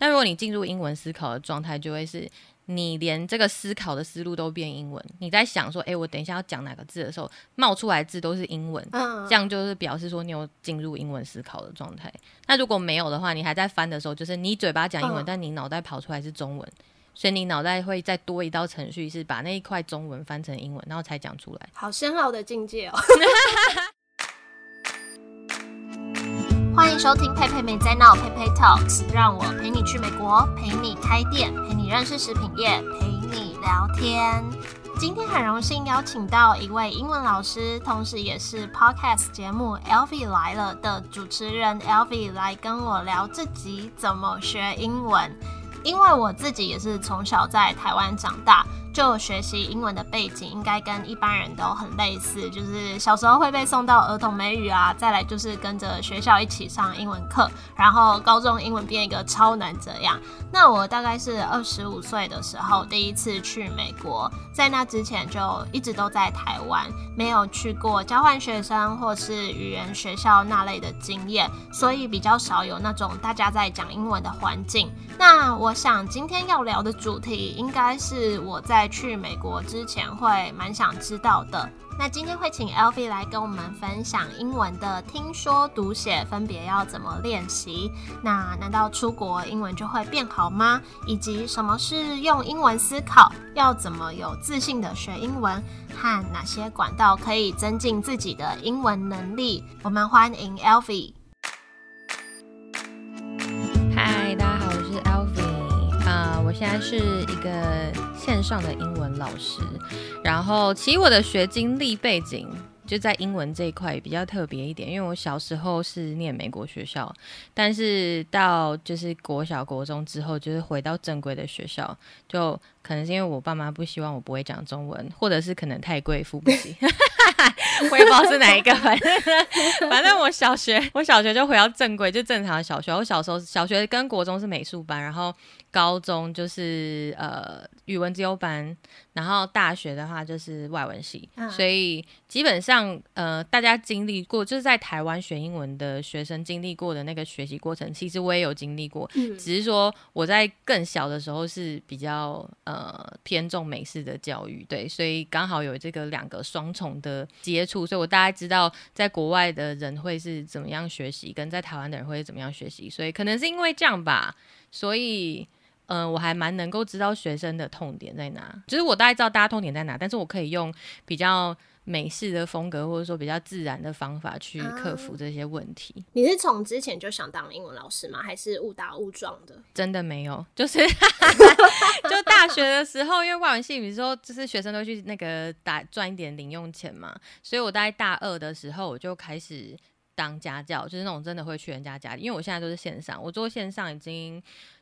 但如果你进入英文思考的状态，就会是你连这个思考的思路都变英文。你在想说，哎，我等一下要讲哪个字的时候，冒出来字都是英文，这样就是表示说你有进入英文思考的状态。那如果没有的话，你还在翻的时候，就是你嘴巴讲英文，但你脑袋跑出来是中文。所以你脑袋会再多一道程序，是把那一块中文翻成英文，然后才讲出来。好深奥的境界哦！欢迎收听佩佩没在闹，佩佩 Talks，让我陪你去美国，陪你开店，陪你认识食品业，陪你聊天。今天很荣幸邀请到一位英文老师，同时也是 Podcast 节目 Elvi 来了的主持人 Elvi 来跟我聊这集怎么学英文。因为我自己也是从小在台湾长大。就学习英文的背景应该跟一般人都很类似，就是小时候会被送到儿童美语啊，再来就是跟着学校一起上英文课，然后高中英文变一个超难这样。那我大概是二十五岁的时候第一次去美国，在那之前就一直都在台湾，没有去过交换学生或是语言学校那类的经验，所以比较少有那种大家在讲英文的环境。那我想今天要聊的主题应该是我在。在去美国之前会蛮想知道的。那今天会请 Elvi 来跟我们分享英文的听说读写分别要怎么练习。那难道出国英文就会变好吗？以及什么是用英文思考？要怎么有自信的学英文？和哪些管道可以增进自己的英文能力？我们欢迎 Elvi。现在是一个。线上的英文老师，然后其实我的学经历背景就在英文这一块也比较特别一点，因为我小时候是念美国学校，但是到就是国小国中之后，就是回到正规的学校，就可能是因为我爸妈不希望我不会讲中文，或者是可能太贵付不起。我也不知道是哪一个，反正反正我小学我小学就回到正规，就正常的小学。我小时候小学跟国中是美术班，然后高中就是呃语文自由班，然后大学的话就是外文系。所以基本上呃大家经历过，就是在台湾学英文的学生经历过的那个学习过程，其实我也有经历过，只是说我在更小的时候是比较呃偏重美式的教育，对，所以刚好有这个两个双重的。接所以我大概知道在国外的人会是怎么样学习，跟在台湾的人会怎么样学习，所以可能是因为这样吧，所以嗯，我还蛮能够知道学生的痛点在哪，就是我大概知道大家痛点在哪，但是我可以用比较。美式的风格，或者说比较自然的方法去克服这些问题。你是从之前就想当英文老师吗？还是误打误撞的？真的没有，就是 就大学的时候，因为外文系，比如说就是学生都去那个打赚一点零用钱嘛，所以我大概大二的时候我就开始当家教，就是那种真的会去人家家里。因为我现在都是线上，我做线上已经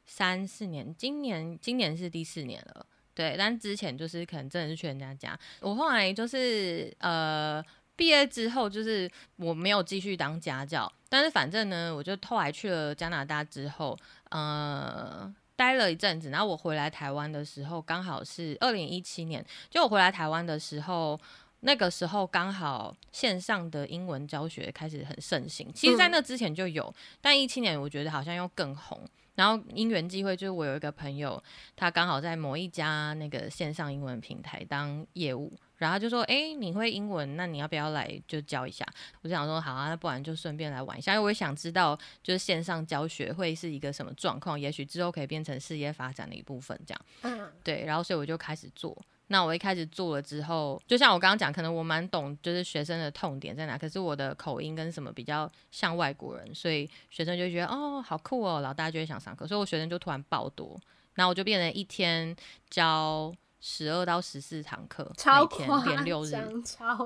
三四年，今年今年是第四年了。对，但之前就是可能真的是去人家家。我后来就是呃毕业之后，就是我没有继续当家教，但是反正呢，我就后来去了加拿大之后，呃，待了一阵子。然后我回来台湾的时候，刚好是二零一七年。就我回来台湾的时候，那个时候刚好线上的英文教学开始很盛行。其实，在那之前就有，但一七年我觉得好像又更红。然后因缘机会，就是我有一个朋友，他刚好在某一家那个线上英文平台当业务，然后就说：“哎，你会英文，那你要不要来就教一下？”我就想说：“好啊，那不然就顺便来玩一下，因为我也想知道，就是线上教学会是一个什么状况，也许之后可以变成事业发展的一部分，这样。”嗯，对，然后所以我就开始做。那我一开始做了之后，就像我刚刚讲，可能我蛮懂，就是学生的痛点在哪。可是我的口音跟什么比较像外国人，所以学生就觉得哦，好酷哦，然后大家就会想上课，所以我学生就突然爆多，然后我就变成一天教。十二到十四堂课，每天连六日，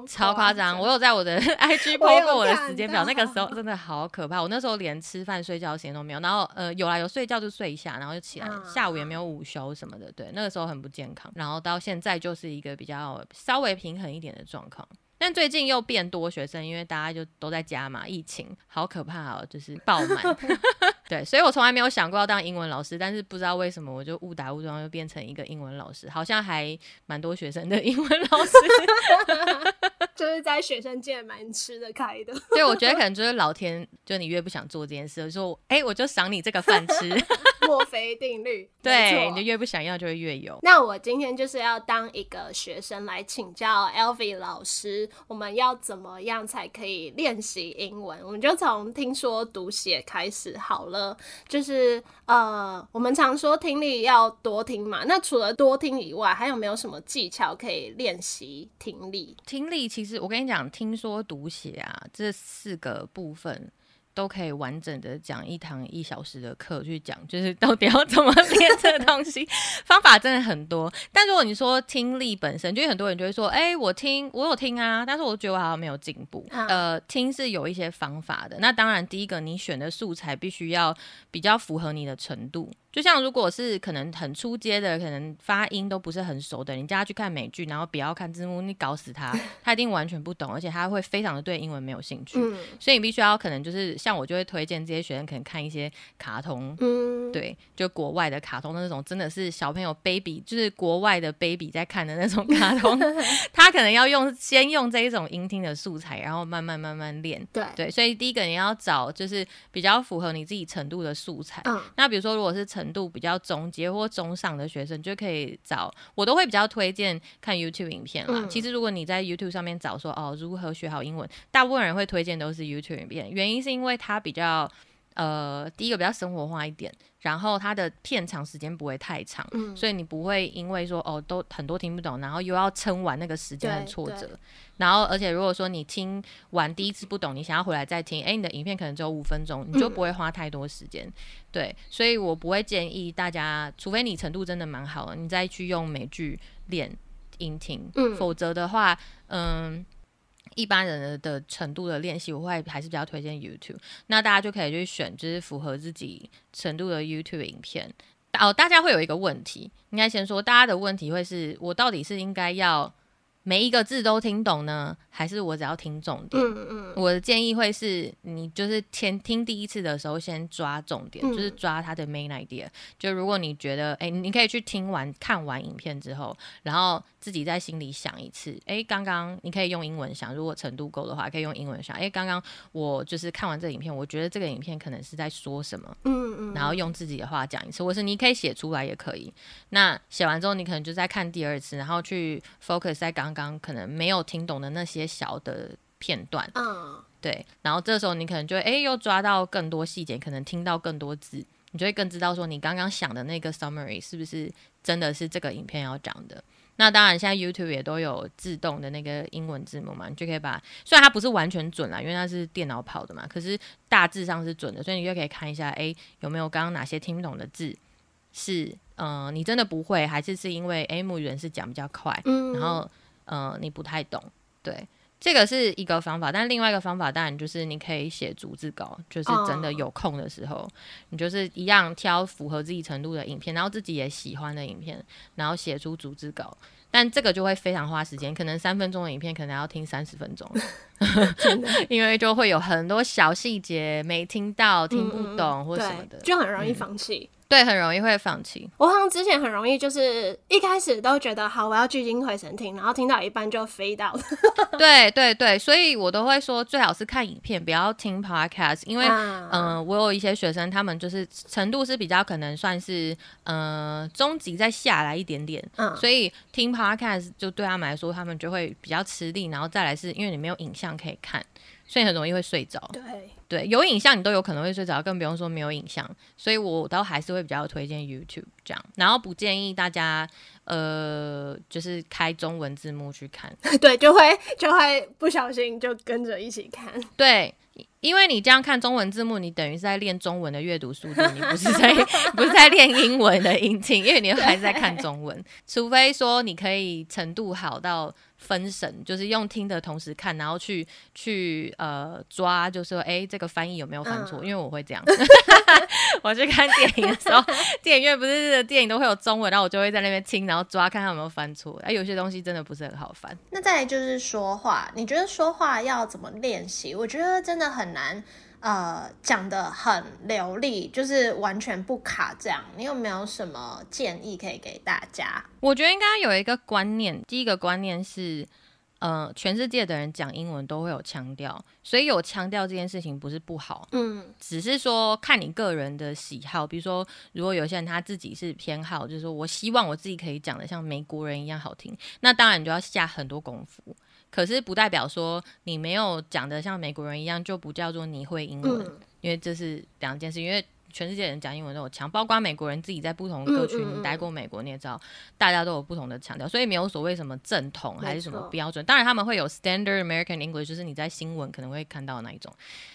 超 夸张！我有在我的 IG 播过我的时间表，那个时候真的好可怕。我那时候连吃饭睡觉时间都没有，然后呃有来有睡觉就睡一下，然后就起来，下午也没有午休什么的。对，那个时候很不健康。然后到现在就是一个比较稍微平衡一点的状况，但最近又变多学生，因为大家就都在家嘛，疫情好可怕哦，就是爆满。对，所以我从来没有想过要当英文老师，但是不知道为什么我就误打误撞又变成一个英文老师，好像还蛮多学生的 英文老师。就是在学生界蛮吃得开的。所以我觉得可能就是老天，就你越不想做这件事，说哎，我就赏你这个饭吃。墨菲定律，对，你就越不想要就会越有。那我今天就是要当一个学生来请教 Elvi 老师，我们要怎么样才可以练习英文？我们就从听说读写开始好了。了就是呃，我们常说听力要多听嘛，那除了多听以外，还有没有什么技巧可以练习听力？听力其实我跟你讲，听说读写啊，这四个部分。都可以完整的讲一堂一小时的课去讲，就是到底要怎么练 这个东西，方法真的很多。但如果你说听力本身，就很多人就会说，哎，我听我有听啊，但是我觉得我好像没有进步。呃，听是有一些方法的。那当然，第一个你选的素材必须要比较符合你的程度。就像如果是可能很出街的，可能发音都不是很熟的，你叫他去看美剧，然后不要看字幕，你搞死他，他一定完全不懂，而且他会非常的对英文没有兴趣。所以你必须要可能就是像我就会推荐这些学生可能看一些卡通，对，就国外的卡通的那种，真的是小朋友 baby，就是国外的 baby 在看的那种卡通，他可能要用先用这一种音听的素材，然后慢慢慢慢练。对对，所以第一个你要找就是比较符合你自己程度的素材。那比如说如果是程度比较中阶或中上的学生就可以找我，都会比较推荐看 YouTube 影片啦。其实如果你在 YouTube 上面找说哦如何学好英文，大部分人会推荐都是 YouTube 影片，原因是因为它比较。呃，第一个比较生活化一点，然后它的片长时间不会太长，所以你不会因为说哦都很多听不懂，然后又要撑完那个时间的挫折。然后而且如果说你听完第一次不懂，你想要回来再听，哎，你的影片可能只有五分钟，你就不会花太多时间。对，所以我不会建议大家，除非你程度真的蛮好的，你再去用美剧练音听，否则的话，嗯。一般人的程度的练习，我会还是比较推荐 YouTube。那大家就可以去选，就是符合自己程度的 YouTube 影片。哦，大家会有一个问题，应该先说，大家的问题会是我到底是应该要每一个字都听懂呢？还是我只要听重点。嗯嗯，我的建议会是你就是先听第一次的时候，先抓重点，就是抓它的 main idea。就如果你觉得，哎，你可以去听完看完影片之后，然后自己在心里想一次，哎，刚刚你可以用英文想，如果程度够的话，可以用英文想，哎，刚刚我就是看完这个影片，我觉得这个影片可能是在说什么，嗯嗯，然后用自己的话讲一次，或是你可以写出来也可以。那写完之后，你可能就再看第二次，然后去 focus 在刚刚刚可能没有听懂的那些。小的片段，嗯，对，然后这时候你可能就会，哎，又抓到更多细节，可能听到更多字，你就会更知道说你刚刚想的那个 summary 是不是真的是这个影片要讲的。那当然，现在 YouTube 也都有自动的那个英文字幕嘛，你就可以把，虽然它不是完全准啦，因为它是电脑跑的嘛，可是大致上是准的，所以你就可以看一下，哎，有没有刚刚哪些听不懂的字是，嗯，你真的不会，还是是因为哎，母语人是讲比较快，嗯，然后，嗯，你不太懂，对。这个是一个方法，但另外一个方法当然就是你可以写逐字稿，就是真的有空的时候，你就是一样挑符合自己程度的影片，然后自己也喜欢的影片，然后写出逐字稿。但这个就会非常花时间，可能三分钟的影片可能要听三十分钟 因为就会有很多小细节没听到、听不懂或什么的，就很容易放弃。对，很容易会放弃。我好像之前很容易，就是一开始都觉得好，我要聚精会神听，然后听到一半就飞到。对对对，所以我都会说，最好是看影片，不要听 podcast，因为嗯，我有一些学生，他们就是程度是比较可能算是嗯中级再下来一点点，嗯，所以听 podcast 就对他们来说，他们就会比较吃力，然后再来是因为你没有影像可以看。所以很容易会睡着。对对，有影像你都有可能会睡着，更不用说没有影像。所以我倒还是会比较推荐 YouTube 这样，然后不建议大家呃，就是开中文字幕去看。对，就会就会不小心就跟着一起看。对。因为你这样看中文字幕，你等于是在练中文的阅读速度，你不是在不是在练英文的音 听，因为你还是在看中文。除非说你可以程度好到分神，就是用听的同时看，然后去去呃抓，就是说哎这个翻译有没有犯错？因为我会这样，我去看电影的时候，电影院不是电影都会有中文，然后我就会在那边听，然后抓看看有没有翻错。哎，有些东西真的不是很好翻。那再来就是说话，你觉得说话要怎么练习？我觉得真的很。难，呃讲的很流利，就是完全不卡这样。你有没有什么建议可以给大家？我觉得应该有一个观念，第一个观念是。呃，全世界的人讲英文都会有腔调，所以有腔调这件事情不是不好，嗯，只是说看你个人的喜好。比如说，如果有些人他自己是偏好，就是说我希望我自己可以讲的像美国人一样好听，那当然你就要下很多功夫。可是不代表说你没有讲的像美国人一样就不叫做你会英文，因为这是两件事，因为。全世界人讲英文都有腔，包括美国人自己在不同歌曲你待过美国，你也知道，大家都有不同的腔调，所以没有所谓什么正统还是什么标准。当然他们会有 Standard American English，就是你在新闻可能会看到那一种，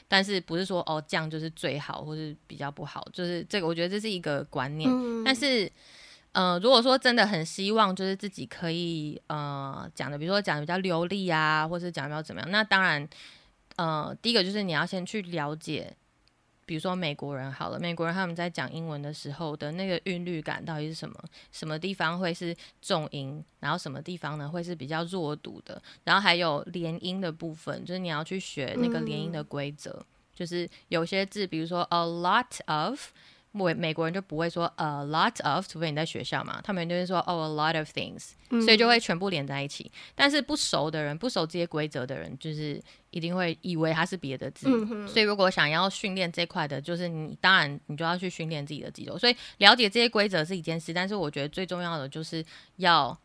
但是不是说哦这样就是最好，或是比较不好，就是这个我觉得这是一个观念。但是，呃，如果说真的很希望就是自己可以呃讲的，比如说讲的比较流利啊，或是讲比较怎么样，那当然，呃，第一个就是你要先去了解。比如说美国人好了，美国人他们在讲英文的时候的那个韵律感到底是什么？什么地方会是重音，然后什么地方呢会是比较弱读的？然后还有连音的部分，就是你要去学那个连音的规则，就是有些字，比如说 a lot of。美美国人就不会说 a lot of，除非你在学校嘛，他们就会说 oh a lot of things，所以就会全部连在一起。但是不熟的人，不熟这些规则的人，就是一定会以为它是别的字。所以如果想要训练这块的，就是你当然你就要去训练自己的肌肉。所以了解这些规则是一件事，但是我觉得最重要的就是要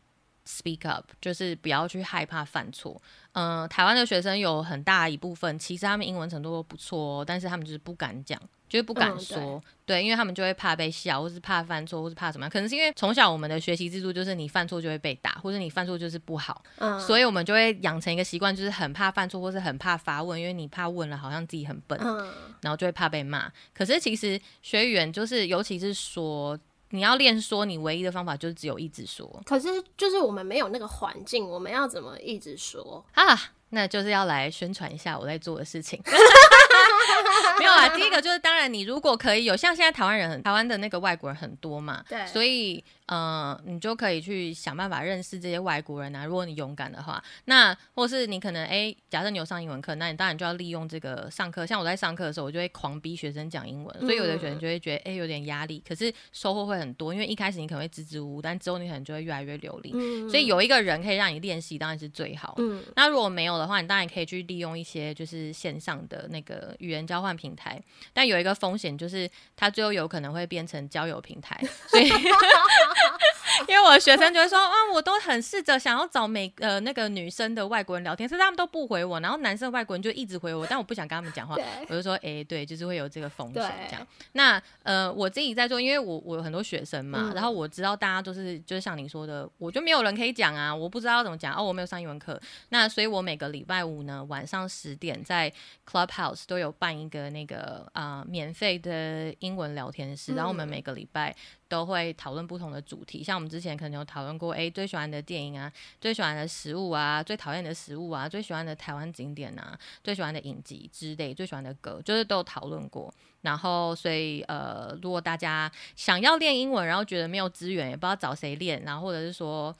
speak up，就是不要去害怕犯错。嗯，台湾的学生有很大一部分，其实他们英文程度都不错，但是他们就是不敢讲。就是不敢说，对，因为他们就会怕被笑，或是怕犯错，或是怕什么？可能是因为从小我们的学习制度就是你犯错就会被打，或者你犯错就是不好，嗯，所以我们就会养成一个习惯，就是很怕犯错，或是很怕发问，因为你怕问了好像自己很笨，嗯，然后就会怕被骂。可是其实学语言就是，尤其是说你要练说，你唯一的方法就是只有一直说。可是就是我们没有那个环境，我们要怎么一直说啊？那就是要来宣传一下我在做的事情。没有啊，第一个就是当然，你如果可以有像现在台湾人很台湾的那个外国人很多嘛，对，所以。嗯，你就可以去想办法认识这些外国人啊。如果你勇敢的话，那或是你可能哎，假设你有上英文课，那你当然就要利用这个上课。像我在上课的时候，我就会狂逼学生讲英文，所以有的学生就会觉得哎有点压力，可是收获会很多，因为一开始你可能会支支吾吾，但之后你可能就会越来越流利。所以有一个人可以让你练习，当然是最好。嗯，那如果没有的话，你当然可以去利用一些就是线上的那个语言交换平台，但有一个风险就是它最后有可能会变成交友平台，所以。因为我的学生就会说，啊，我都很试着想要找美呃那个女生的外国人聊天，可是他们都不回我，然后男生外国人就一直回我，但我不想跟他们讲话，我就说，哎，对，就是会有这个风险这样。那呃我自己在做，因为我我有很多学生嘛，然后我知道大家都是就是像您说的，我就没有人可以讲啊，我不知道怎么讲哦，我没有上英文课，那所以我每个礼拜五呢晚上十点在 Clubhouse 都有办一个那个啊免费的英文聊天室，然后我们每个礼拜。都会讨论不同的主题，像我们之前可能有讨论过，哎，最喜欢的电影啊，最喜欢的食物啊，最讨厌的食物啊，最喜欢的台湾景点啊，最喜欢的影集之类，最喜欢的歌，就是都讨论过。然后，所以呃，如果大家想要练英文，然后觉得没有资源，也不知道找谁练，然后或者是说。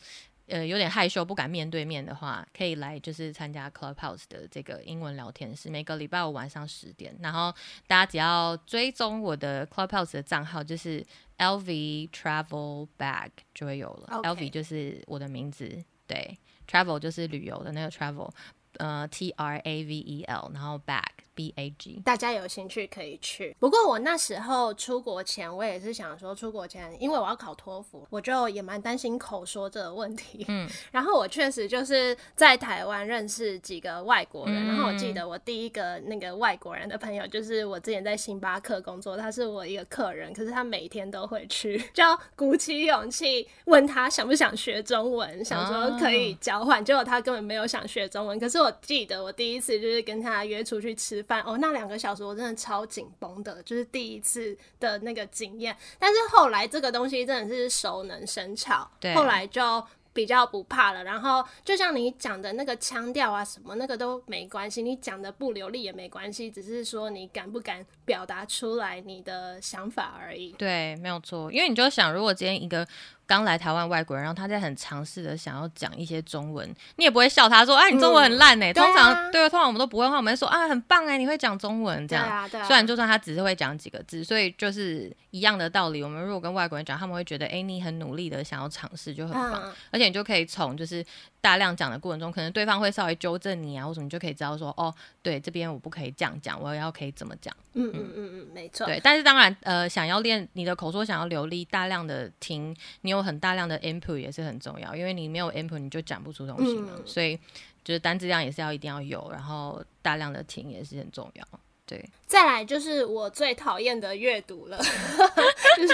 呃，有点害羞，不敢面对面的话，可以来就是参加 Clubhouse 的这个英文聊天室，每个礼拜五晚上十点，然后大家只要追踪我的 Clubhouse 的账号，就是 LV Travel Bag 就会有了。LV 就是我的名字，对，Travel 就是旅游的那个 Travel，呃，T R A V E L，然后 Bag。B A G，大家有兴趣可以去。不过我那时候出国前，我也是想说，出国前因为我要考托福，我就也蛮担心口说这个问题。嗯，然后我确实就是在台湾认识几个外国人，然后我记得我第一个那个外国人的朋友，就是我之前在星巴克工作，他是我一个客人，可是他每天都会去，就要鼓起勇气问他想不想学中文，想说可以交换，结果他根本没有想学中文。可是我记得我第一次就是跟他约出去吃。哦，那两个小时我真的超紧绷的，就是第一次的那个经验。但是后来这个东西真的是熟能生巧，后来就比较不怕了。然后就像你讲的那个腔调啊，什么那个都没关系，你讲的不流利也没关系，只是说你敢不敢表达出来你的想法而已。对，没有错。因为你就想，如果今天一个刚来台湾外国人，然后他在很尝试的想要讲一些中文，你也不会笑他说，哎，你中文很烂呢。通常对，通常我们都不会话，我们会说啊，很棒哎，你会讲中文这样。虽然就算他只是会讲几个字，所以就是一样的道理。我们如果跟外国人讲，他们会觉得，哎，你很努力的想要尝试，就很棒。而且你就可以从就是大量讲的过程中，可能对方会稍微纠正你啊，或者你就可以知道说，哦，对，这边我不可以这样讲，我要可以怎么讲。嗯嗯嗯嗯，没错。对，但是当然，呃，想要练你的口说，想要流利，大量的听，你有很大量的 input 也是很重要，因为你没有 input 你就讲不出东西嘛。所以就是单质量也是要一定要有，然后大量的听也是很重要。对，再来就是我最讨厌的阅读了，就是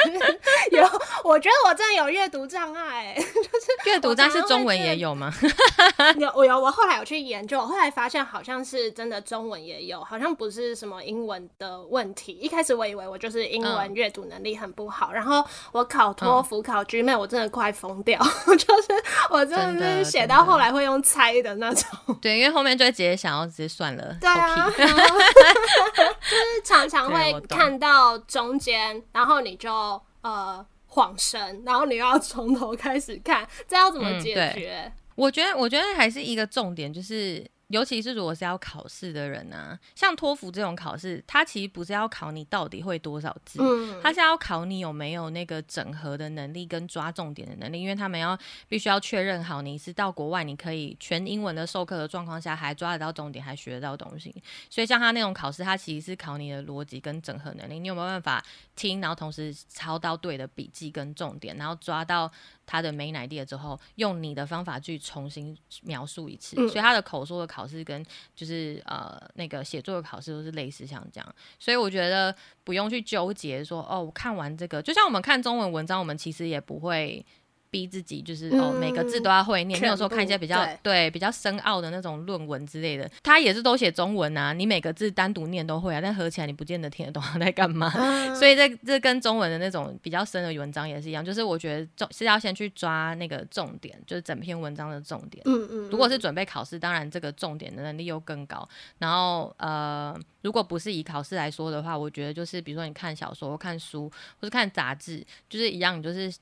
有，我觉得我真的有阅读障碍，就是阅读，但是中文也有吗？有，我有，我后来有去研究，后来发现好像是真的中文也有，好像不是什么英文的问题。一开始我以为我就是英文阅读能力很不好，然后我考托福、考 GMAT，我真的快疯掉，就是我真的是写到后来会用猜的那种。对，因为后面就会直接想要直接算了。对啊。就是常常会看到中间，然后你就呃晃神，然后你又要从头开始看，这要怎么解决？我觉得，我觉得还是一个重点，就是。尤其是如果是要考试的人呢，像托福这种考试，它其实不是要考你到底会多少字，它是要考你有没有那个整合的能力跟抓重点的能力，因为他们要必须要确认好你是到国外，你可以全英文的授课的状况下还抓得到重点，还学得到东西。所以像他那种考试，它其实是考你的逻辑跟整合能力，你有没有办法听，然后同时抄到对的笔记跟重点，然后抓到。他的美乃地了之后，用你的方法去重新描述一次，所以他的口说的考试跟就是呃那个写作的考试都是类似像这样，所以我觉得不用去纠结说哦，我看完这个，就像我们看中文文章，我们其实也不会。逼自己就是哦，每个字都要会念。你有时候看一些比较对比较深奥的那种论文之类的，他也是都写中文啊。你每个字单独念都会啊，但合起来你不见得听得懂他在干嘛。所以这这跟中文的那种比较深的文章也是一样，就是我觉得重是要先去抓那个重点，就是整篇文章的重点。嗯嗯。如果是准备考试，当然这个重点的能力又更高。然后呃，如果不是以考试来说的话，我觉得就是比如说你看小说、看书或是看杂志，就是一样，就是。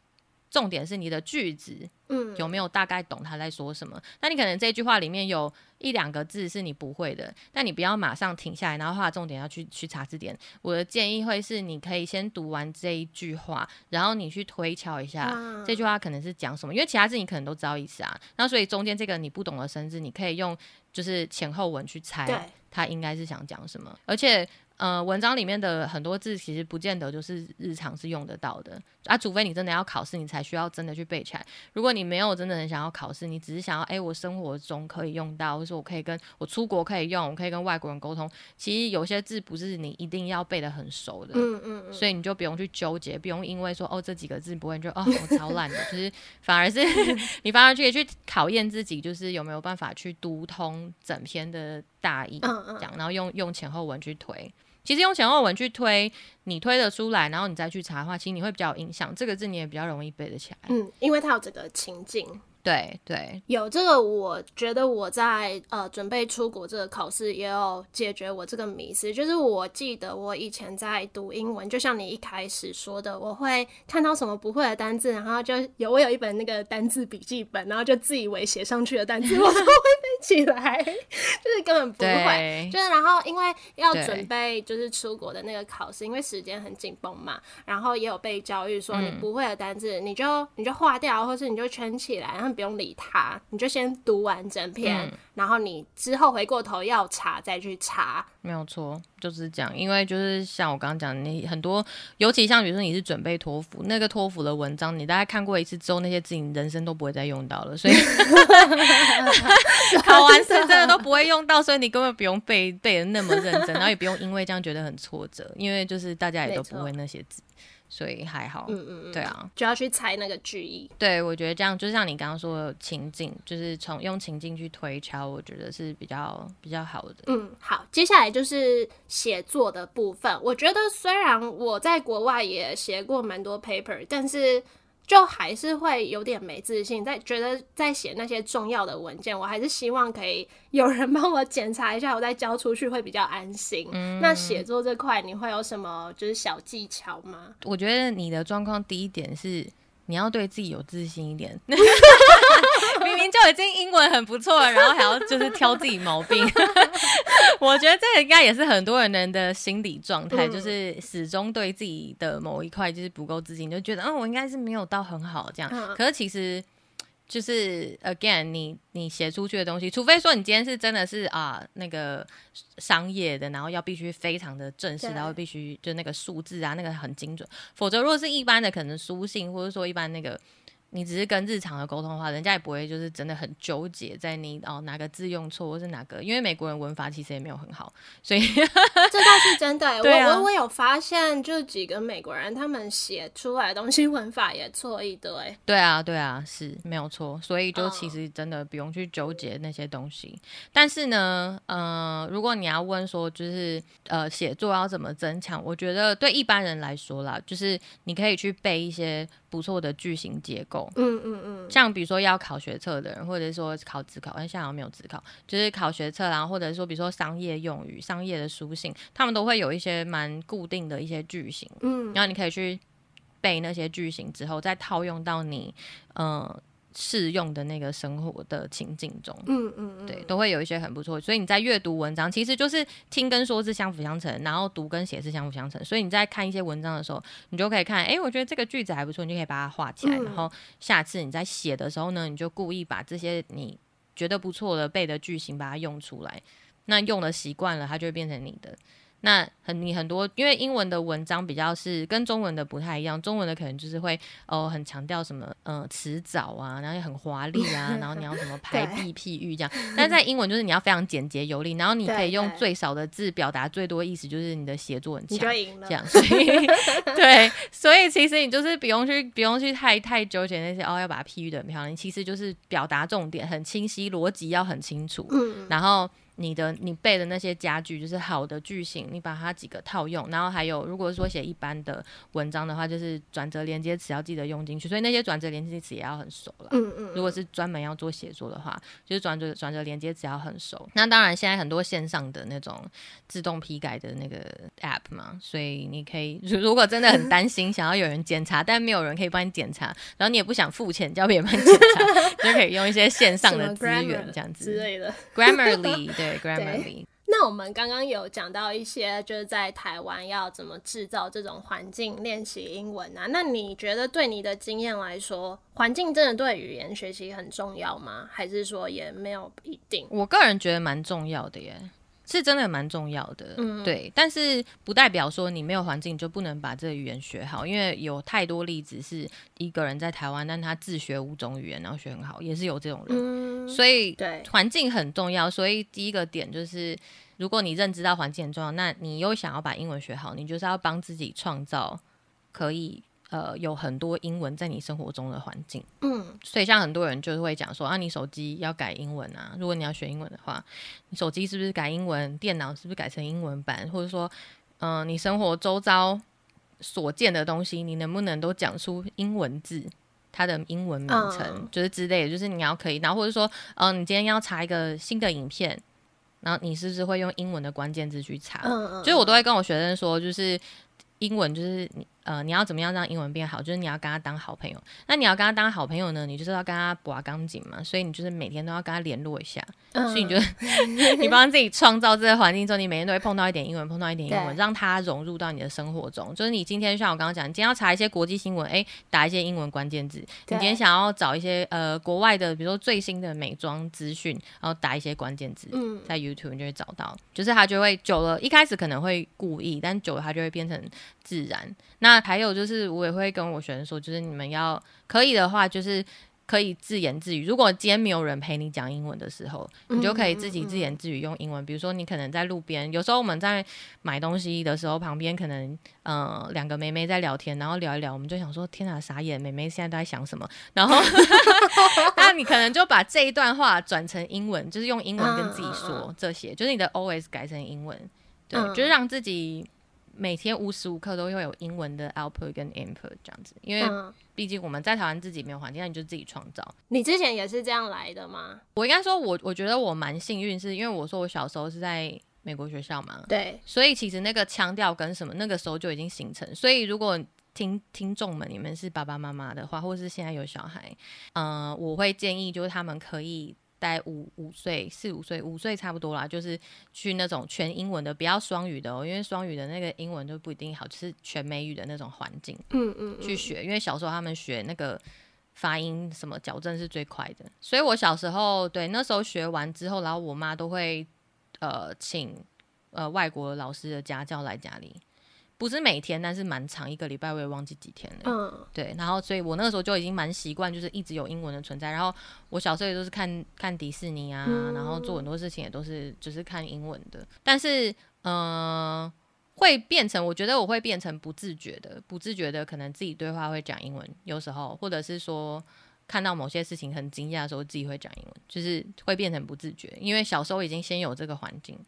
重点是你的句子，嗯，有没有大概懂他在说什么？那你可能这句话里面有一两个字是你不会的，但你不要马上停下来，然后画重点要去去查字典。我的建议会是，你可以先读完这一句话，然后你去推敲一下这句话可能是讲什么，因为其他字你可能都知道意思啊。那所以中间这个你不懂的生字，你可以用就是前后文去猜，他应该是想讲什么，而且。呃，文章里面的很多字其实不见得就是日常是用得到的啊，除非你真的要考试，你才需要真的去背起来。如果你没有真的很想要考试，你只是想要，哎，我生活中可以用到，或者我可以跟我出国可以用，我可以跟外国人沟通。其实有些字不是你一定要背得很熟的，嗯嗯，所以你就不用去纠结，不用因为说哦这几个字不会就哦我超烂的，就是反而是 你反而可以去考验自己，就是有没有办法去读通整篇的大意，讲，然后用用前后文去推。其实用前后文去推，你推得出来，然后你再去查的话，其实你会比较有印象。这个字你也比较容易背得起来。嗯，因为它有这个情境。对对，有这个，我觉得我在呃准备出国这个考试也有解决我这个迷思。就是我记得我以前在读英文，就像你一开始说的，我会看到什么不会的单字，然后就有我有一本那个单字笔记本，然后就自以为写上去的单字我都会背起来，就是根本不会。就是然后因为要准备就是出国的那个考试，因为时间很紧绷嘛，然后也有被教育说你不会的单字你就你就划掉，或是你就圈起来，然后。不用理它，你就先读完整篇，然后你之后回过头要查再去查。没有错，就是这样。因为就是像我刚刚讲，你很多，尤其像比如说你是准备托福，那个托福的文章，你大概看过一次之后，那些字你人生都不会再用到了。所以 考完试真的都不会用到，所以你根本不用背背的那么认真，然后也不用因为这样觉得很挫折，因为就是大家也都不会那些字。所以还好，嗯嗯嗯，对啊，就要去猜那个句意。对，我觉得这样就像你刚刚说的情境，就是从用情境去推敲，我觉得是比较比较好的。嗯，好，接下来就是写作的部分。我觉得虽然我在国外也写过蛮多 paper，但是。就还是会有点没自信，在觉得在写那些重要的文件，我还是希望可以有人帮我检查一下，我再交出去会比较安心。那写作这块，你会有什么就是小技巧吗？我觉得你的状况第一点是你要对自己有自信一点。就已经英文很不错了，然后还要就是挑自己毛病。我觉得这个应该也是很多人的心理状态，就是始终对自己的某一块就是不够自信，就觉得嗯，我应该是没有到很好这样。可是其实。就是 again，你你写出去的东西，除非说你今天是真的是啊那个商业的，然后要必须非常的正式，然后必须就那个数字啊那个很精准，否则如果是一般的可能书信或者说一般那个。你只是跟日常的沟通的话，人家也不会就是真的很纠结在你哦哪个字用错或是哪个，因为美国人文法其实也没有很好，所以 这倒是真的。我我我有发现，就几个美国人他们写出来的东西文法也错一堆。对啊，对啊，是没有错。所以就其实真的不用去纠结那些东西。但是呢，呃，如果你要问说就是呃写作要怎么增强，我觉得对一般人来说啦，就是你可以去背一些。不错的句型结构，嗯嗯嗯，像比如说要考学测的人，或者说考自考，但现在好像没有自考，就是考学测然后或者说比如说商业用语、商业的书信，他们都会有一些蛮固定的一些句型，嗯，然后你可以去背那些句型之后，再套用到你，嗯。适用的那个生活的情境中，嗯嗯对，都会有一些很不错。所以你在阅读文章，其实就是听跟说是相辅相成，然后读跟写是相辅相成。所以你在看一些文章的时候，你就可以看，哎，我觉得这个句子还不错，你就可以把它画起来。然后下次你在写的时候呢，你就故意把这些你觉得不错的背的句型把它用出来。那用的习惯了，它就会变成你的。那很你很多，因为英文的文章比较是跟中文的不太一样，中文的可能就是会哦很强调什么嗯词藻啊，然后也很华丽啊，然后你要什么排比譬喻这样。但在英文就是你要非常简洁有力，然后你可以用最少的字表达最多意思，就是你的写作很强，这样。所以 对，所以其实你就是不用去不用去太太纠结那些哦要把它譬喻的很漂亮，其实就是表达重点很清晰，逻辑要很清楚，嗯，然后。你的你背的那些家具就是好的句型，你把它几个套用，然后还有如果说写一般的文章的话，就是转折连接词要记得用进去，所以那些转折连接词也要很熟了。嗯嗯。如果是专门要做写作的话，就是转折转折连接词要很熟。那当然现在很多线上的那种自动批改的那个 app 嘛，所以你可以如果真的很担心想要有人检查，但没有人可以帮你检查，然后你也不想付钱叫别人帮你检查，就可以用一些线上的资源这样子之类的，Grammarly 对。对，那我们刚刚有讲到一些，就是在台湾要怎么制造这种环境练习英文啊？那你觉得对你的经验来说，环境真的对语言学习很重要吗？还是说也没有一定？我个人觉得蛮重要的耶。是真的蛮重要的，对，但是不代表说你没有环境就不能把这个语言学好，因为有太多例子是一个人在台湾，但他自学五种语言，然后学很好，也是有这种人。所以，对，环境很重要。所以第一个点就是，如果你认知到环境很重要，那你又想要把英文学好，你就是要帮自己创造可以。呃，有很多英文在你生活中的环境，嗯，所以像很多人就是会讲说啊，你手机要改英文啊，如果你要学英文的话，你手机是不是改英文，电脑是不是改成英文版，或者说，嗯，你生活周遭所见的东西，你能不能都讲出英文字，它的英文名称，就是之类的，就是你要可以，然后或者说，嗯，你今天要查一个新的影片，然后你是不是会用英文的关键字去查？嗯嗯，就是我都会跟我学生说，就是英文就是你。呃，你要怎么样让英文变好？就是你要跟他当好朋友。那你要跟他当好朋友呢？你就是要跟他拔钢筋嘛。所以你就是每天都要跟他联络一下。所以你就 你帮自己创造这个环境之后，你每天都会碰到一点英文，碰到一点英文，让他融入到你的生活中。就是你今天像我刚刚讲，你今天要查一些国际新闻，哎，打一些英文关键字。你今天想要找一些呃国外的，比如说最新的美妆资讯，然后打一些关键字，在 YouTube 你就会找到。就是他就会久了，一开始可能会故意，但久了他就会变成自然。那还有就是，我也会跟我学生说，就是你们要可以的话，就是可以自言自语。如果今天没有人陪你讲英文的时候，你就可以自己自言自语用英文。比如说，你可能在路边，有时候我们在买东西的时候，旁边可能呃两个妹妹在聊天，然后聊一聊，我们就想说：天哪，傻眼，妹妹现在都在想什么？然后，那你可能就把这一段话转成英文，就是用英文跟自己说这些，就是你的 always 改成英文，对，就是让自己。每天无时无刻都会有英文的 output 跟 input 这样子，因为毕竟我们在台湾自己没有环境，那你就自己创造。你之前也是这样来的吗？我应该说，我我觉得我蛮幸运，是因为我说我小时候是在美国学校嘛，对，所以其实那个腔调跟什么那个时候就已经形成。所以如果听听众们，你们是爸爸妈妈的话，或是现在有小孩，嗯，我会建议就是他们可以待五五岁、四五岁、五岁差不多啦，就是去那种全英文的，不要双语的哦，因为双语的那个英文就不一定好，就是全美语的那种环境，嗯嗯，去学，因为小时候他们学那个发音什么矫正是最快的，所以我小时候对那时候学完之后，然后我妈都会呃请呃外国老师的家教来家里。不是每天，但是蛮长，一个礼拜我也忘记几天了。嗯，对，然后所以我那个时候就已经蛮习惯，就是一直有英文的存在。然后我小时候也都是看看迪士尼啊，然后做很多事情也都是就是看英文的。但是，嗯，会变成我觉得我会变成不自觉的，不自觉的可能自己对话会讲英文，有时候或者是说看到某些事情很惊讶的时候自己会讲英文，就是会变成不自觉，因为小时候已经先有这个环境。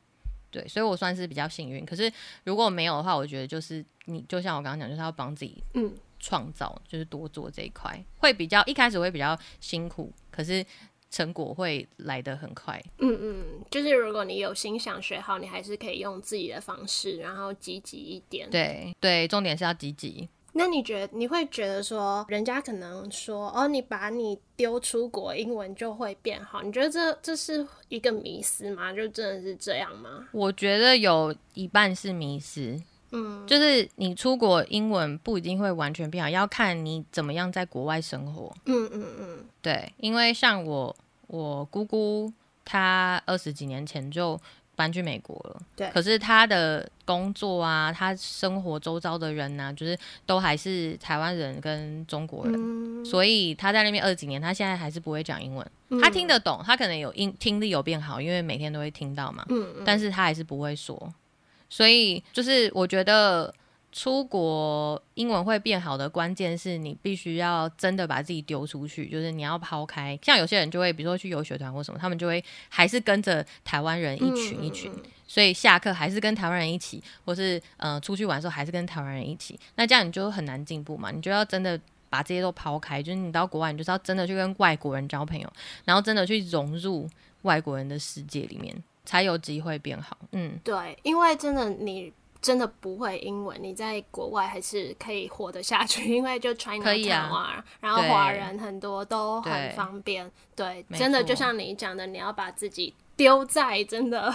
对，所以我算是比较幸运。可是如果没有的话，我觉得就是你，就像我刚刚讲，就是要帮自己嗯创造，就是多做这一块，会比较一开始会比较辛苦，可是成果会来得很快。嗯嗯，就是如果你有心想学好，你还是可以用自己的方式，然后积极一点。对对，重点是要积极。那你觉得你会觉得说，人家可能说哦，你把你丢出国，英文就会变好？你觉得这这是一个迷思吗？就真的是这样吗？我觉得有一半是迷思，嗯，就是你出国英文不一定会完全变好，要看你怎么样在国外生活。嗯嗯嗯，对，因为像我我姑姑，她二十几年前就。搬去美国了，对。可是他的工作啊，他生活周遭的人啊，就是都还是台湾人跟中国人，所以他在那边二十几年，他现在还是不会讲英文。他听得懂，他可能有英听力有变好，因为每天都会听到嘛。嗯。但是他还是不会说，所以就是我觉得。出国英文会变好的关键是你必须要真的把自己丢出去，就是你要抛开。像有些人就会，比如说去游学团或什么，他们就会还是跟着台湾人一群一群，所以下课还是跟台湾人一起，或是呃出去玩的时候还是跟台湾人一起。那这样你就很难进步嘛？你就要真的把这些都抛开，就是你到国外，你就是要真的去跟外国人交朋友，然后真的去融入外国人的世界里面，才有机会变好。嗯，对，因为真的你。真的不会英文，你在国外还是可以活得下去，因为就 China 台湾，然后华人很多都很方便。对，真的就像你讲的，你要把自己。丢在真的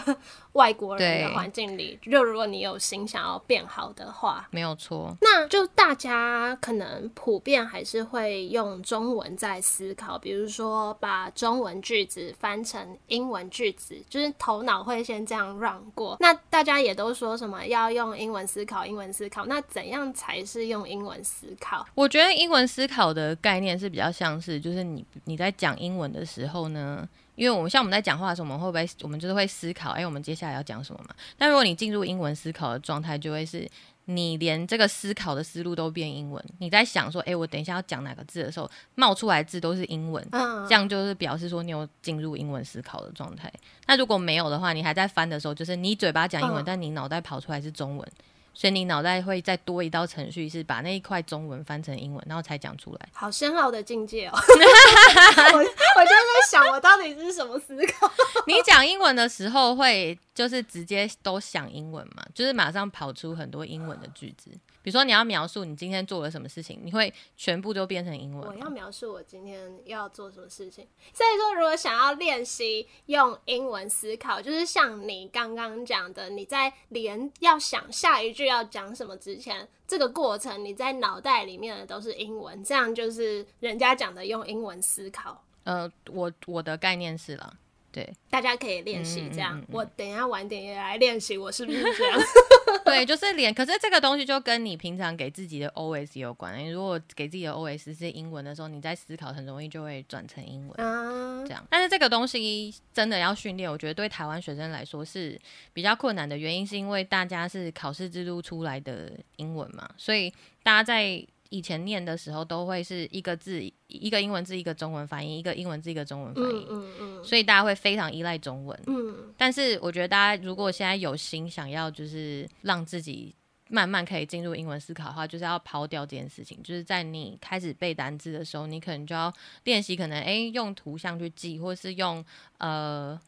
外国人的环境里，就如果你有心想要变好的话，没有错。那就大家可能普遍还是会用中文在思考，比如说把中文句子翻成英文句子，就是头脑会先这样让过。那大家也都说什么要用英文思考，英文思考。那怎样才是用英文思考？我觉得英文思考的概念是比较像是，就是你你在讲英文的时候呢。因为我们像我们在讲话的时候，我们会不会我们就是会思考，哎，我们接下来要讲什么嘛？但如果你进入英文思考的状态，就会是你连这个思考的思路都变英文。你在想说，哎，我等一下要讲哪个字的时候，冒出来字都是英文，这样就是表示说你有进入英文思考的状态。那如果没有的话，你还在翻的时候，就是你嘴巴讲英文，但你脑袋跑出来是中文。所以你脑袋会再多一道程序，是把那一块中文翻成英文，然后才讲出来。好深奥的境界哦！我我就在想，我到底是什么思考？你讲英文的时候，会就是直接都想英文嘛？就是马上跑出很多英文的句子。比如说你要描述你今天做了什么事情，你会全部都变成英文。我要描述我今天要做什么事情。所以说，如果想要练习用英文思考，就是像你刚刚讲的，你在连要想下一句要讲什么之前，这个过程你在脑袋里面的都是英文，这样就是人家讲的用英文思考。呃，我我的概念是了。对，大家可以练习这样。我等一下晚点也来练习，我是不是这样？对，就是脸。可是这个东西就跟你平常给自己的 OS 有关。你如果给自己的 OS 是英文的时候，你在思考很容易就会转成英文。这样。但是这个东西真的要训练，我觉得对台湾学生来说是比较困难的原因，是因为大家是考试制度出来的英文嘛，所以大家在。以前念的时候都会是一个字一个英文字一个中文翻译，一个英文字一个中文翻译，嗯嗯所以大家会非常依赖中文。嗯，但是我觉得大家如果现在有心想要就是让自己慢慢可以进入英文思考的话，就是要抛掉这件事情。就是在你开始背单词的时候，你可能就要练习，可能诶用图像去记，或是用呃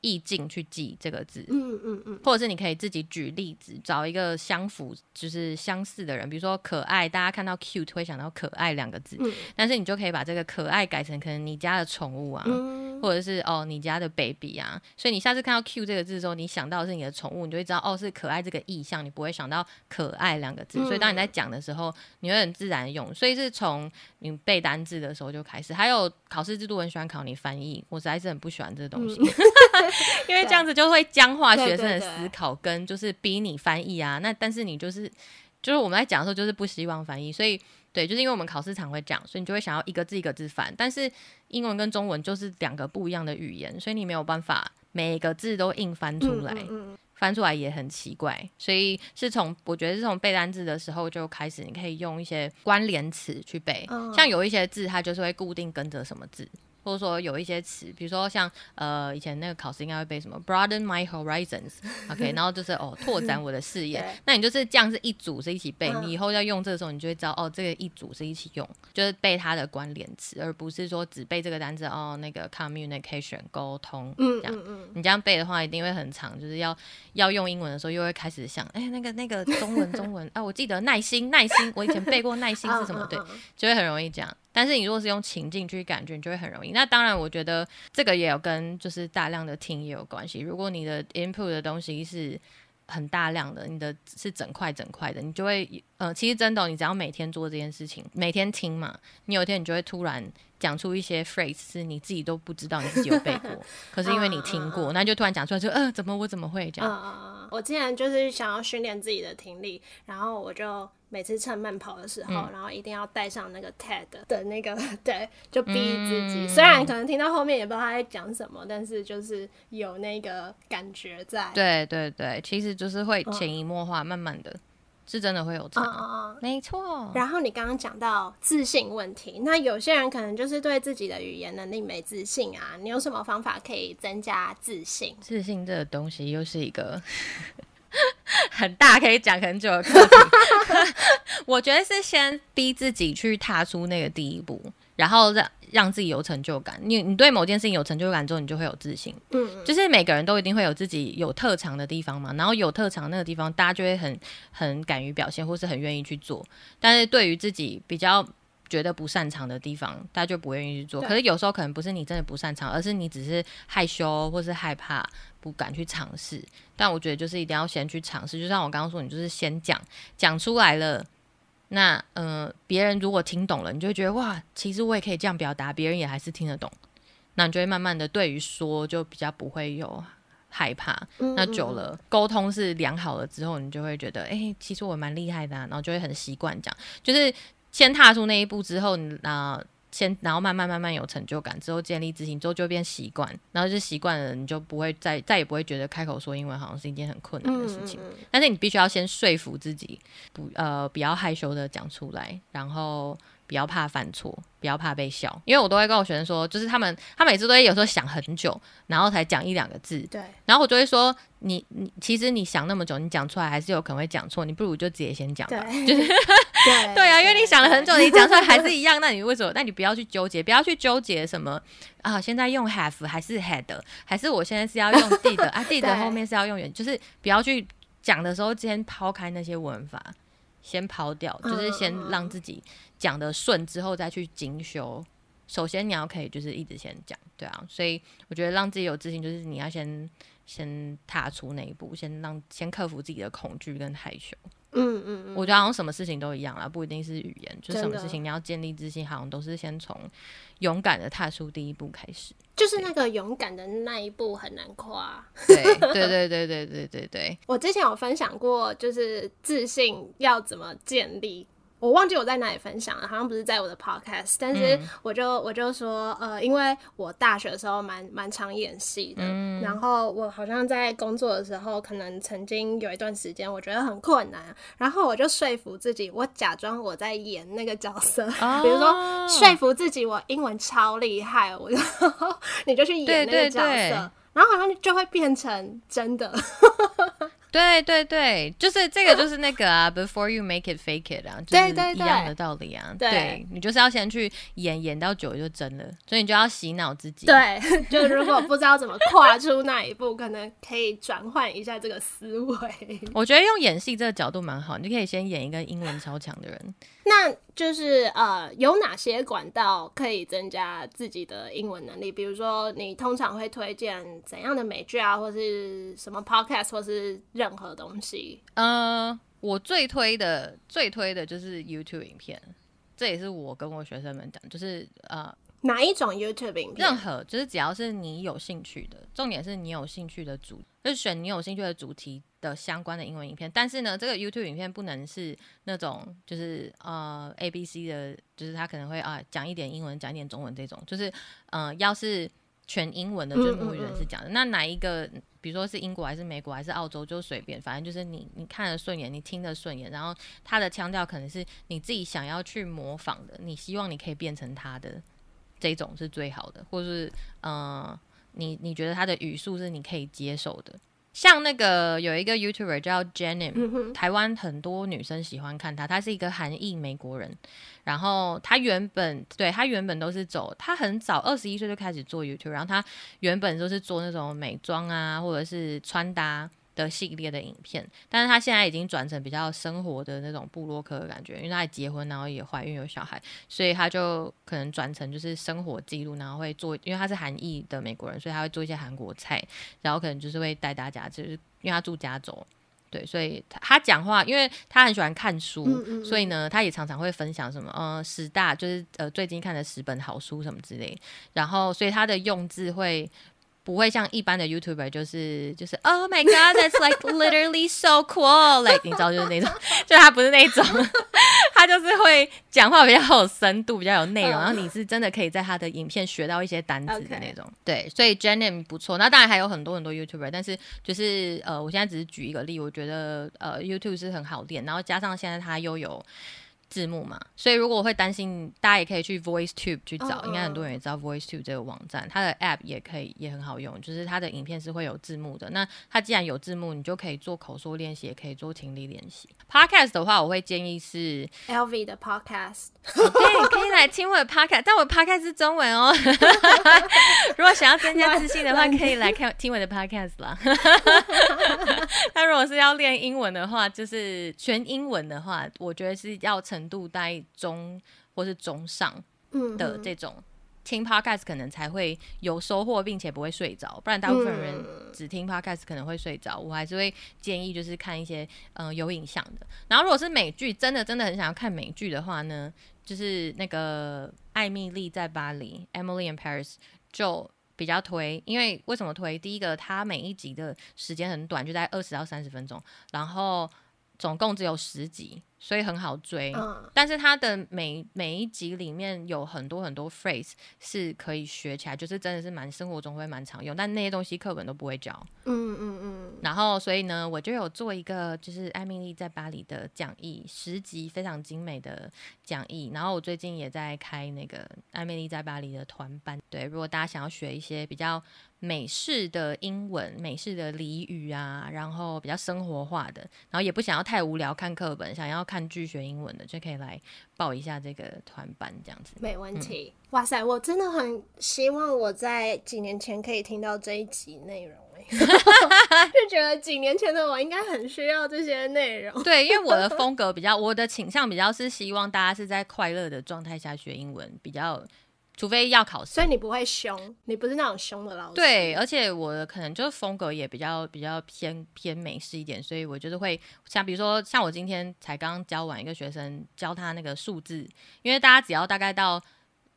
意境去记这个字，嗯嗯嗯，或者是你可以自己举例子，找一个相符就是相似的人，比如说可爱，大家看到 cute 会想到可爱两个字，嗯。但是你就可以把这个可爱改成可能你家的宠物啊，嗯或者是哦你家的 baby 啊，所以你下次看到 cute 这个字的时候，你想到的是你的宠物，你就会知道哦是可爱这个意象，你不会想到可爱两个字，嗯所以当你在讲的时候，你会很自然用，所以是从你背单字的时候就开始，还有考试制度很喜欢考你翻译，我实在是很不喜欢这个东西。因为这样子就会僵化学生的思考，跟就是逼你翻译啊。那但是你就是就是我们在讲的时候，就是不希望翻译，所以对，就是因为我们考试常会讲，所以你就会想要一个字一个字翻。但是英文跟中文就是两个不一样的语言，所以你没有办法每个字都硬翻出来，嗯嗯翻出来也很奇怪。所以是从我觉得是从背单字的时候就开始，你可以用一些关联词去背，嗯像有一些字它就是会固定跟着什么字。或者说有一些词，比如说像呃以前那个考试应该会背什么 broaden my horizons，OK，然后就是哦拓展我的视野。那你就是这样是一组是一起背，嗯你以后要用这个时候，你就会知道哦这个一组是一起用，就是背它的关联词，而不是说只背这个单词哦那个 communication 沟通嗯这样。嗯嗯你这样背的话，一定会很长，就是要要用英文的时候，又会开始想，哎、那个那个中文中文啊，我记得耐心耐心，我以前背过耐心是 什么？对，就会很容易这样。但是你如果是用情境去感觉，你就会很容易。那当然，我觉得这个也有跟就是大量的听也有关系。如果你的 input 的东西是很大量的，你的是整块整块的，你就会呃，其实真的哦、你只要每天做这件事情，每天听嘛，你有一天你就会突然讲出一些 phrase 是你自己都不知道你自己有背过，可是因为你听过，那就突然讲出来就，呃，怎么我怎么会这样？嗯嗯嗯，我之前就是想要训练自己的听力，然后我就每次趁慢跑的时候，嗯然后一定要带上那个 TED 的那个，对，就逼自己。嗯虽然可能听到后面也不知道他在讲什么，但是就是有那个感觉在。对对对，其实就是会潜移默化，慢慢的，是真的会有差。嗯嗯嗯。没错，然后你刚刚讲到自信问题，那有些人可能就是对自己的语言能力没自信啊，你有什么方法可以增加自信？自信这个东西又是一个 很大可以讲很久的课题。我觉得是先逼自己去踏出那个第一步，然后让让自己有成就感。你你对某件事情有成就感之后，你就会有自信。嗯，就是每个人都一定会有自己有特长的地方嘛，然后有特长那个地方，大家就会很很敢于表现，或是很愿意去做。但是对于自己比较觉得不擅长的地方，大家就不愿意去做。可是有时候可能不是你真的不擅长，而是你只是害羞或是害怕，不敢去尝试。但我觉得就是一定要先去尝试，就像我刚刚说，你就是先讲，讲出来了。那呃，别人如果听懂了，你就会觉得哇，其实我也可以这样表达，别人也还是听得懂。那你就会慢慢的对于说就比较不会有害怕。嗯那久了，沟通是良好了之后，你就会觉得，哎、其实我蛮厉害的、啊，然后就会很习惯讲，就是先踏出那一步之后，你啊、先然后慢慢慢慢有成就感，之后建立自信，之后就变习惯，然后就习惯了，你就不会再再也不会觉得开口说英文好像是一件很困难的事情。嗯但是你必须要先说服自己，不呃不要害羞的讲出来，然后不要怕犯错，不要怕被笑，因为我都会跟我学生说，就是他们他每次都会有时候想很久，然后才讲一两个字，对，然后我就会说，你你其实你想那么久，你讲出来还是有可能会讲错，你不如就直接先讲吧。对，就是 对 对啊，因为你想了很久，你讲出来还是一样，那你为什么？那你不要去纠结，不要去纠结什么啊？现在用 have 还是 had，还是我现在是要用 did 啊？did 后面是要用原，就是不要去讲的时候先抛开那些文法，先抛掉，就是先让自己讲的顺之后再去精修。首先你要可以就是一直先讲，对啊，所以我觉得让自己有自信，就是你要先先踏出那一步，先让先克服自己的恐惧跟害羞。嗯嗯嗯，我觉得好像什么事情都一样啦，不一定是语言，就是什么事情你要建立自信，好像都是先从勇敢的踏出第一步开始。就是那个勇敢的那一步很难跨。对对对对对对对对，我之前有分享过，就是自信要怎么建立。我忘记我在哪里分享了，好像不是在我的 podcast，但是嗯。我就我就说，呃，因为我大学的时候蛮蛮常演戏的，嗯。然后我好像在工作的时候，可能曾经有一段时间我觉得很困难，然后我就说服自己，我假装我在演那个角色，哦。比如说说服自己我英文超厉害，我就你就去演那个角色，对对对。然后好像就会变成真的。对对对，就是这个，就是那个啊，Before you make it, fake it 啊，就是对对一样的道理啊。对对你就是要先去演，演到久就真了，所以你就要洗脑自己。对，就如果不知道怎么跨出那一步，可能可以转换一下这个思维。我觉得用演戏这个角度蛮好，你就可以先演一个英文超强的人。那就是呃，有哪些管道可以增加自己的英文能力？比如说，你通常会推荐怎样的美剧啊，或是什么 podcast，或是任何东西？呃，我最推的最推的就是 YouTube 影片，这也是我跟我学生们讲，就是呃，哪一种 YouTube 影片任？何就是只要是你有兴趣的，重点是你有兴趣的主，就是选你有兴趣的主题的相关的英文影片。但是呢，这个 YouTube 影片不能是那种就是呃 A B C 的，就是他可能会啊讲一点英文，讲一点中文这种，就是呃要是全英文的，就是母语人士讲的。那哪一个，比如说是英国还是美国还是澳洲，就随便，反正就是你你看得顺眼，你听得顺眼，然后他的腔调可能是你自己想要去模仿的，你希望你可以变成他的。这种是最好的，或是呃，你你觉得他的语速是你可以接受的。像那个有一个 YouTuber 叫 Jenim，、台湾很多女生喜欢看他，他是一个韩裔美国人。然后他原本对他原本都是走，他很早二十一岁就开始做 YouTube，然后他原本都是做那种美妆啊，或者是穿搭。的系列的影片，但是他现在已经转成比较生活的那种部落客的感觉，因为他也结婚，然后也怀孕有小孩，所以他就可能转成就是生活记录，然后会做，因为他是韩裔的美国人，所以他会做一些韩国菜，然后可能就是会带大家，就是因为他住加州，对，所以他他讲话，因为他很喜欢看书，嗯嗯嗯所以呢，他也常常会分享什么，呃，十大就是呃最近看的十本好书什么之类，然后所以他的用字会。不会像一般的 YouTuber，就是就是 Oh my God, that's like literally so cool，like 你知道就是那种，就他不是那种，他就是会讲话比较有深度，比较有内容，嗯然后你是真的可以在他的影片学到一些单词的那种。对，所以 Jenny 不错。那当然还有很多很多 YouTuber，但是就是呃，我现在只是举一个例，我觉得呃 YouTube 是很好练，然后加上现在他又有。字幕嘛，所以如果我会担心，大家也可以去 VoiceTube 去找，应该很多人也知道 VoiceTube 这个网站，它的 App 也可以也很好用，就是它的影片是会有字幕的。那它既然有字幕，你就可以做口说练习，也可以做听力练习。Podcast 的话，我会建议是 LV 的 Podcast，对，可以来听我的 podcast，但我 podcast 是中文哦。如果想要增加自信的话，可以来看听我的 podcast 啦。那如果是要练英文的话，就是全英文的话，我觉得是要程度在中或是中上嗯的这种。听 podcast 可能才会有收获，并且不会睡着，不然大部分人嗯只听 podcast 可能会睡着。我还是会建议就是看一些呃有影像的。然后如果是美剧，真的真的很想要看美剧的话呢，就是那个艾米丽在巴黎 （Emily in Paris） 就比较推，因为为什么推？第一个，它每一集的时间很短，就在二十到三十分钟，然后总共只有十集，所以很好追。嗯但是它的每每一集里面有很多很多 phrase 是可以学起来，就是真的是蛮生活中会蛮常用，但那些东西课本都不会教。嗯嗯嗯，然后，所以呢，我就有做一个就是艾米丽在巴黎的讲义，十集非常精美的讲义。然后我最近也在开那个艾米丽在巴黎的团班。对，如果大家想要学一些比较美式的英文、美式的俚语啊，然后比较生活化的，然后也不想要太无聊看课本，想要看剧学英文的，就可以来报一下这个团班这样子。没问题。哇塞，我真的很希望我在几年前可以听到这一集内容、欸，就觉得几年前的我应该很需要这些内容。对，因为我的风格比较，我的倾向比较是希望大家是在快乐的状态下学英文，比较，除非要考试所。以你不会凶，你不是那种凶的老师。对，而且我可能就是风格也比较比较偏偏美式一点，所以我就是会像比如说像我今天才刚教完一个学生，教他那个数字，因为大家只要大概到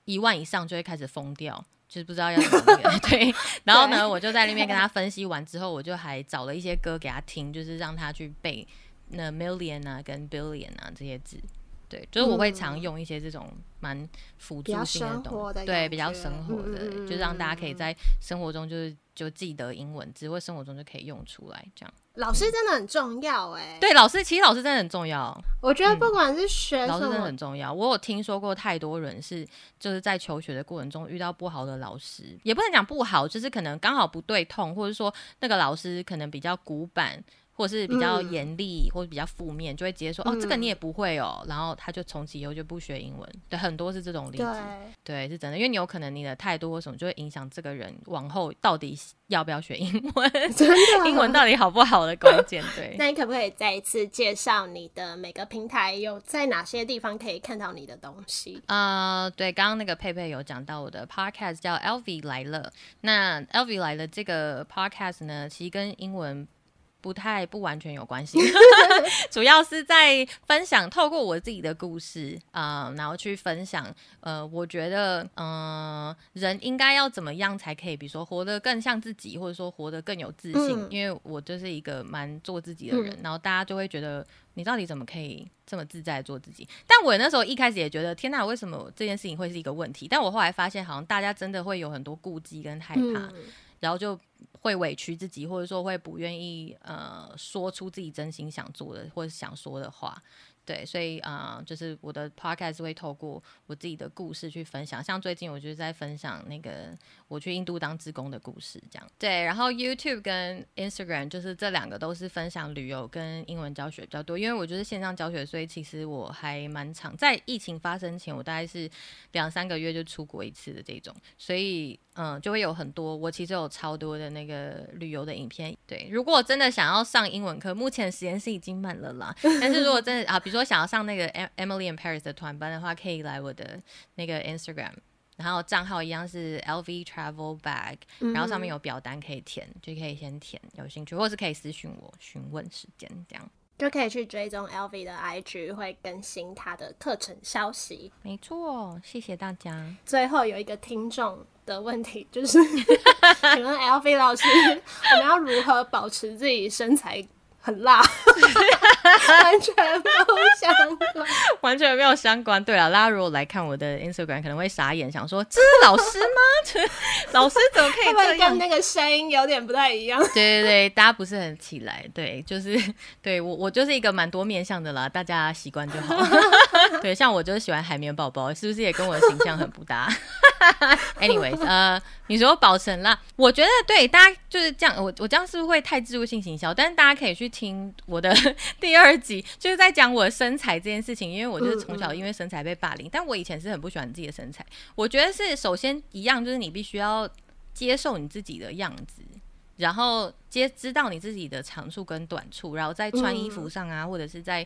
一万以上就会开始疯掉。就是不知道要怎么那个 对，然后呢，我就在那边跟他分析完之后，我就还找了一些歌给他听，就是让他去背那 million 啊跟 billion 啊这些字。对，就是我会常用一些这种蛮辅助性的东西，对，比较生活的，就让大家可以嗯在生活中就是就记得英文只会生活中就可以用出来，这样。老师真的很重要哎、对，老师其实老师真的很重要，我觉得不管是学什老师真的，很重要。我有听说过太多人是就是在求学的过程中遇到不好的老师，也不能讲不好，就是可能刚好不对痛，或者说那个老师可能比较古板。或是比较嗯严厉，或者比较负面，就会直接说哦，这个嗯你也不会哦，然后他就从此以后就不学英文。对，很多是这种例子。对，对，是真的，因为你有可能你的态度或什么就会影响这个人往后到底要不要学英文，真的英文到底好不好的关键。对，那你可不可以再一次介绍你的每个平台有在哪些地方可以看到你的东西？呃，对，刚刚那个佩佩有讲到我的 podcast 叫 LV 来了。那 LV 来了这个 podcast 呢，其实跟英文不太不完全有关系，主要是在分享透过我自己的故事啊、呃然后去分享呃，我觉得嗯、呃人应该要怎么样才可以，比如说活得更像自己，或者说活得更有自信。嗯因为我就是一个蛮做自己的人，嗯然后大家就会觉得你到底怎么可以这么自在做自己？但我那时候一开始也觉得，天哪，为什么这件事情会是一个问题？但我后来发现，好像大家真的会有很多顾忌跟害怕，嗯，然后就会委屈自己，或者说会不愿意呃说出自己真心想做的或者想说的话。对，所以啊、就是我的 podcast 会透过我自己的故事去分享，像最近我就是在分享那个我去印度当志工的故事，这样。对，然后 YouTube 跟 Instagram 就是这两个都是分享旅游跟英文教学比较多，因为我就是线上教学，所以其实我还蛮常在疫情发生前，我大概是两三个月就出国一次的这种，所以嗯，就会有很多我其实有超多的那个旅游的影片。对，如果真的想要上英文课，目前实验室已经满了啦。但是如果真的啊，比说想要上那个 Em- Emily in Paris 的团班的话，可以来我的那个 Instagram。然后账号一样是 LV Travel Bag，然后上面有表单可以填，就可以先填，有兴趣或是可以私信我询问时间这样。就可以去追踪 LV 的 IG，会更新他的课程消息。没错，谢谢大家。最后有一个听众的问题，就是 请问 LV 老师，我们要如何保持自己身材很辣？完全不相关。完全没有相关。对了，大家如果来看我的 Instagram，可能会傻眼，想说这是老师吗？老师怎么可以这样跟？那个声音有点不太一样？对对对，大家不是很起来，对，就是对我我就是一个蛮多面向的啦，大家习惯就好。对，像我就是喜欢海绵宝宝，是不是也跟我的形象很不搭 Anyways，呃，你说保存啦，我觉得对大家就是这样，我我这样是不是会太植入性行销？但是大家可以去听我的 第二集，就是在讲我的身材这件事情，因为我就是从小因为身材被霸凌，但我以前是很不喜欢自己的身材。我觉得是首先一样，就是你必须要接受你自己的样子，然后接知道你自己的长处跟短处，然后在穿衣服上啊，或者是在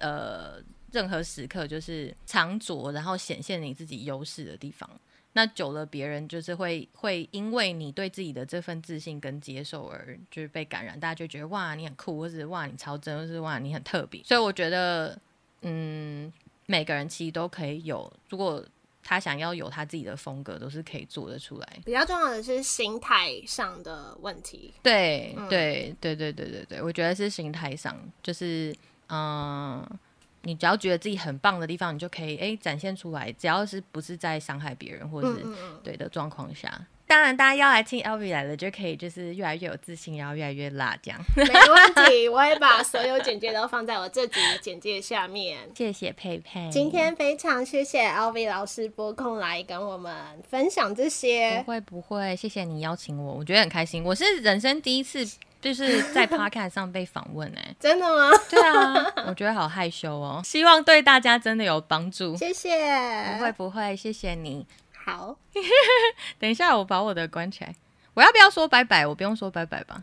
呃任何时刻，就是藏着，然后显现你自己优势的地方。那久了，别人就是会会因为你对自己的这份自信跟接受而就是被感染，大家就觉得哇你很酷，或是哇你超真，或是哇你很特别。所以我觉得，嗯，每个人其实都可以有，如果他想要有他自己的风格，都是可以做得出来。比较重要的是心态上的问题。对嗯对对对对对对，我觉得是心态上，就是嗯，你只要觉得自己很棒的地方，你就可以哎展现出来，只要是不是在伤害别人或者是、对的状况下。当然，大家要来听 LV 来了，就可以就是越来越有自信，然后越来越辣，这样。没问题，我会把所有简介都放在我这集的简介下面。谢谢佩佩。今天非常谢谢 LV 老师拨空来跟我们分享这些不些。会不会，谢谢你邀请我，我觉得很开心。我是人生第一次就是在 Podcast 上被访问哎、真的吗？对啊，我觉得好害羞哦。希望对大家真的有帮助。谢谢。不会不会，谢谢你。好，等一下，我把我的关起来。我要不要说拜拜？我不用说拜拜吧。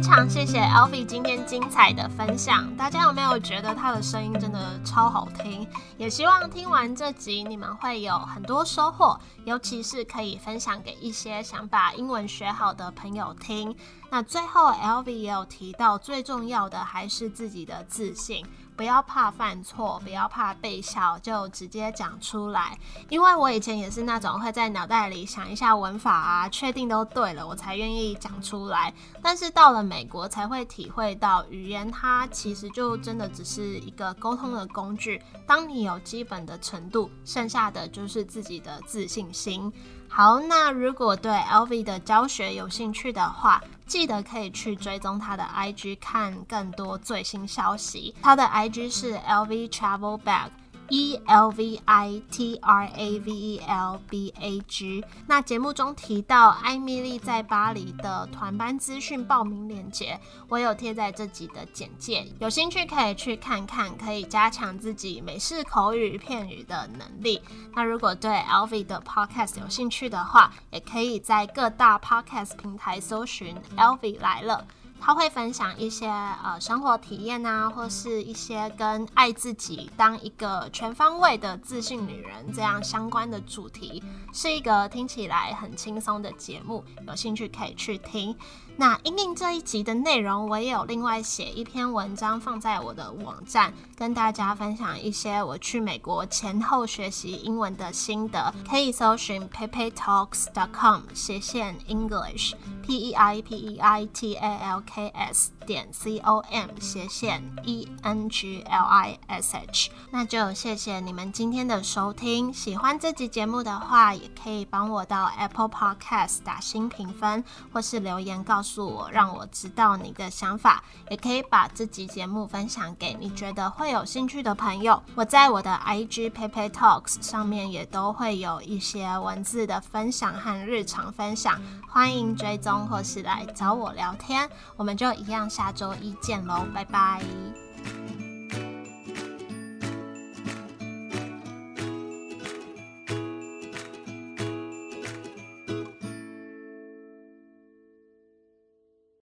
非常谢谢 Alvi 今天精彩的分享，大家有没有觉得他的声音真的超好听？也希望听完这集你们会有很多收获，尤其是可以分享给一些想把英文学好的朋友听。那最后 Alvy 也有提到，最重要的还是自己的自信，不要怕犯错，不要怕被笑，就直接讲出来。因为我以前也是那种会在脑袋里想一下文法啊，确定都对了，我才愿意讲出来。但是到了美国，才会体会到语言它其实就真的只是一个沟通的工具。当你有基本的程度，剩下的就是自己的自信心。好，那如果对 LV 的教学有兴趣的话，记得可以去追踪他的 IG 看更多最新消息。他的 IG 是 LV Travel Bag。E L V I T R A V E L B A G。那节目中提到艾米丽在巴黎的团班资讯报名链接，我有贴在这集的简介，有兴趣可以去看看，可以加强自己美式口语片语的能力。那如果对 L V 的 Podcast 有兴趣的话，也可以在各大 Podcast 平台搜寻 L V 来了。他会分享一些呃生活体验啊，或是一些跟爱自己、当一个全方位的自信女人这样相关的主题，是一个听起来很轻松的节目，有兴趣可以去听。那因应这一集的内容，我也有另外写一篇文章放在我的网站，跟大家分享一些我去美国前后学习英文的心得，可以搜寻 pepetalks.com 斜线 English P E I P E I T A L K S 点 C O M 斜线 E N G L I S H。那就谢谢你们今天的收听，喜欢这集节目的话，也可以帮我到 Apple Podcast 打新评分，或是留言告诉。诉我，让我知道你的想法，也可以把这集节目分享给你觉得会有兴趣的朋友。我在我的 IG Pepe Talks 上面也都会有一些文字的分享和日常分享，欢迎追踪或是来找我聊天。我们就一样，下周一见喽，拜拜。